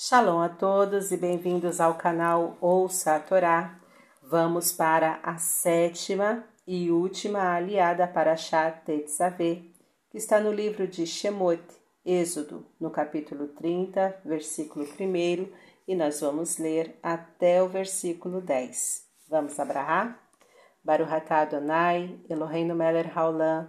Shalom a todos e bem-vindos ao canal Ouça a Torá. Vamos para a sétima e última aliada para Shat Tetzaveh, que está no livro de Shemot, Êxodo, no capítulo 30, versículo 1, e nós vamos ler até o versículo 10. Vamos abrahar? Baruch atah Adonai, Eloheinu melech haolam,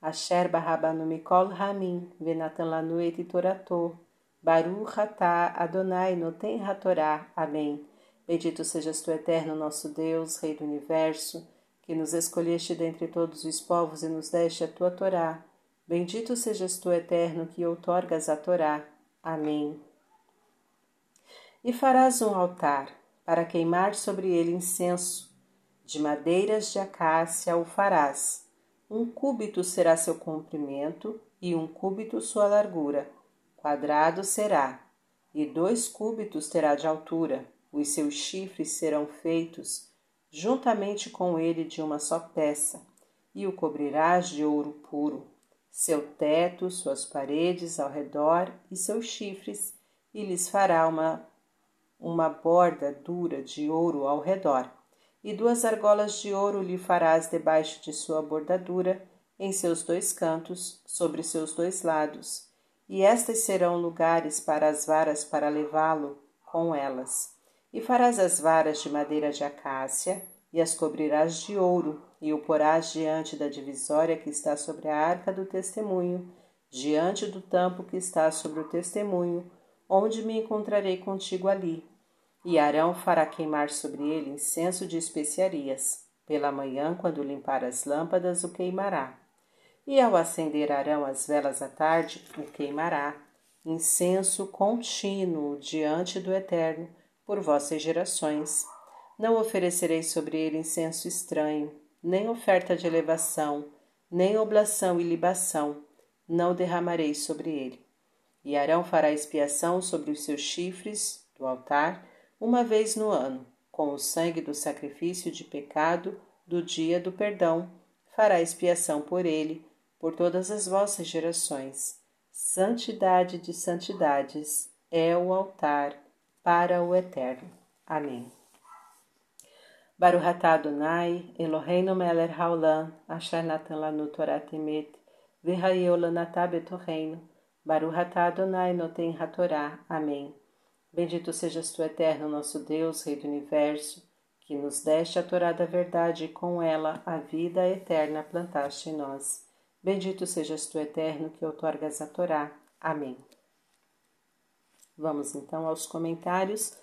asher barabanu mikol ramin, venatan lanu et toratou, Baruch atah Adonai noten hatorá. Amém. Bendito sejas tu, eterno nosso Deus, Rei do Universo, que nos escolheste dentre todos os povos e nos deste a tua Torá. Bendito sejas tu, eterno, que outorgas a Torá. Amém. E farás um altar, para queimar sobre ele incenso. De madeiras de acácia o farás. Um cúbito será seu comprimento e um cúbito sua largura quadrado será, e dois cúbitos terá de altura. Os seus chifres serão feitos juntamente com ele de uma só peça, e o cobrirás de ouro puro. Seu teto, suas paredes ao redor e seus chifres, e lhes fará uma, uma borda dura de ouro ao redor. E duas argolas de ouro lhe farás debaixo de sua bordadura, em seus dois cantos, sobre seus dois lados e estas serão lugares para as varas para levá-lo com elas. E farás as varas de madeira de acácia, e as cobrirás de ouro, e o porás diante da divisória que está sobre a arca do testemunho, diante do tampo que está sobre o testemunho, onde me encontrarei contigo ali. E Arão fará queimar sobre ele incenso de especiarias. Pela manhã, quando limpar as lâmpadas, o queimará e ao acender Arão as velas à tarde, o queimará, incenso contínuo diante do Eterno, por vossas gerações. Não oferecerei sobre ele incenso estranho, nem oferta de elevação, nem oblação e libação, não derramarei sobre ele. E Arão fará expiação sobre os seus chifres do altar uma vez no ano, com o sangue do sacrifício de pecado do dia do perdão, fará expiação por ele, por todas as vossas gerações. Santidade de santidades é o altar para o Eterno. Amém. Baruch Adonai, Eloheinu melech haolam, asher natan lanu Torah emet, v'hayeu lanatah betorreino, Baruch Adonai noten hatorá. Amém. Bendito sejas tu, Eterno, nosso Deus, Rei do Universo, que nos deste a Torá da verdade e com ela a vida eterna plantaste em nós. Bendito sejas tu, Eterno, que outorgas a Torá. Amém. Vamos então aos comentários,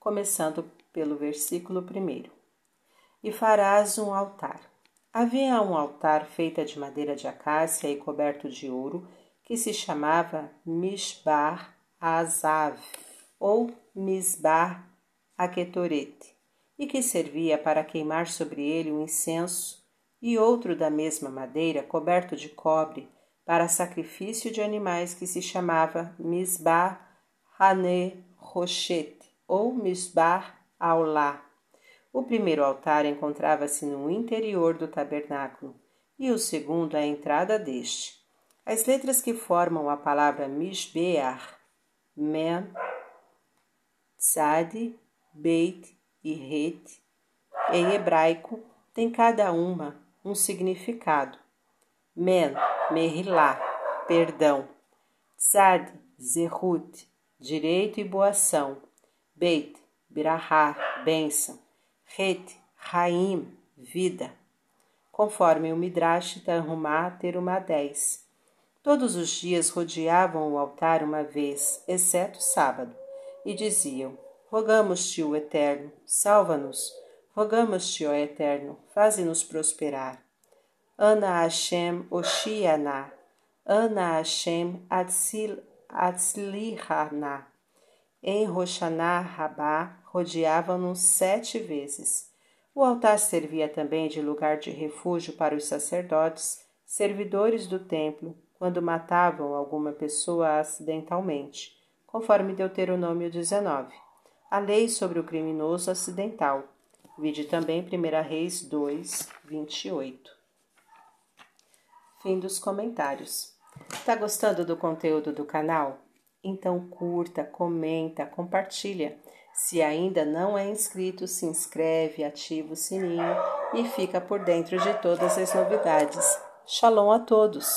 começando pelo versículo 1. E farás um altar. Havia um altar feito de madeira de acácia e coberto de ouro, que se chamava Mishbar Azav, ou Misbar Aquetorete, e que servia para queimar sobre ele o incenso e outro da mesma madeira, coberto de cobre, para sacrifício de animais que se chamava Misbar Hane Rochet ou Misbar Aulá. O primeiro altar encontrava-se no interior do tabernáculo e o segundo à entrada deste. As letras que formam a palavra Mishbear, Men, Tzad, Beit e Het, em hebraico, têm cada uma um significado. Men, Merilá, perdão. Tzad, Zerut, direito e boação. Beit, Birahá, bênção. Het, Raim, vida. Conforme o Midrash Tanhumá Terumá 10. Todos os dias rodeavam o altar uma vez, exceto sábado, e diziam: Rogamos-te, o Eterno, salva-nos Rogamos-te, ó Eterno, faze-nos prosperar. Ana Hashem Oshiana, Ana Hashem Atzlihana. Em Roshaná Rabá rodeavam-nos sete vezes. O altar servia também de lugar de refúgio para os sacerdotes, servidores do templo, quando matavam alguma pessoa acidentalmente, conforme Deuteronômio 19. A lei sobre o criminoso acidental Vide também 1 Reis 2, 28. Fim dos comentários. Tá gostando do conteúdo do canal? Então curta, comenta, compartilha. Se ainda não é inscrito, se inscreve, ativa o sininho e fica por dentro de todas as novidades. Shalom a todos!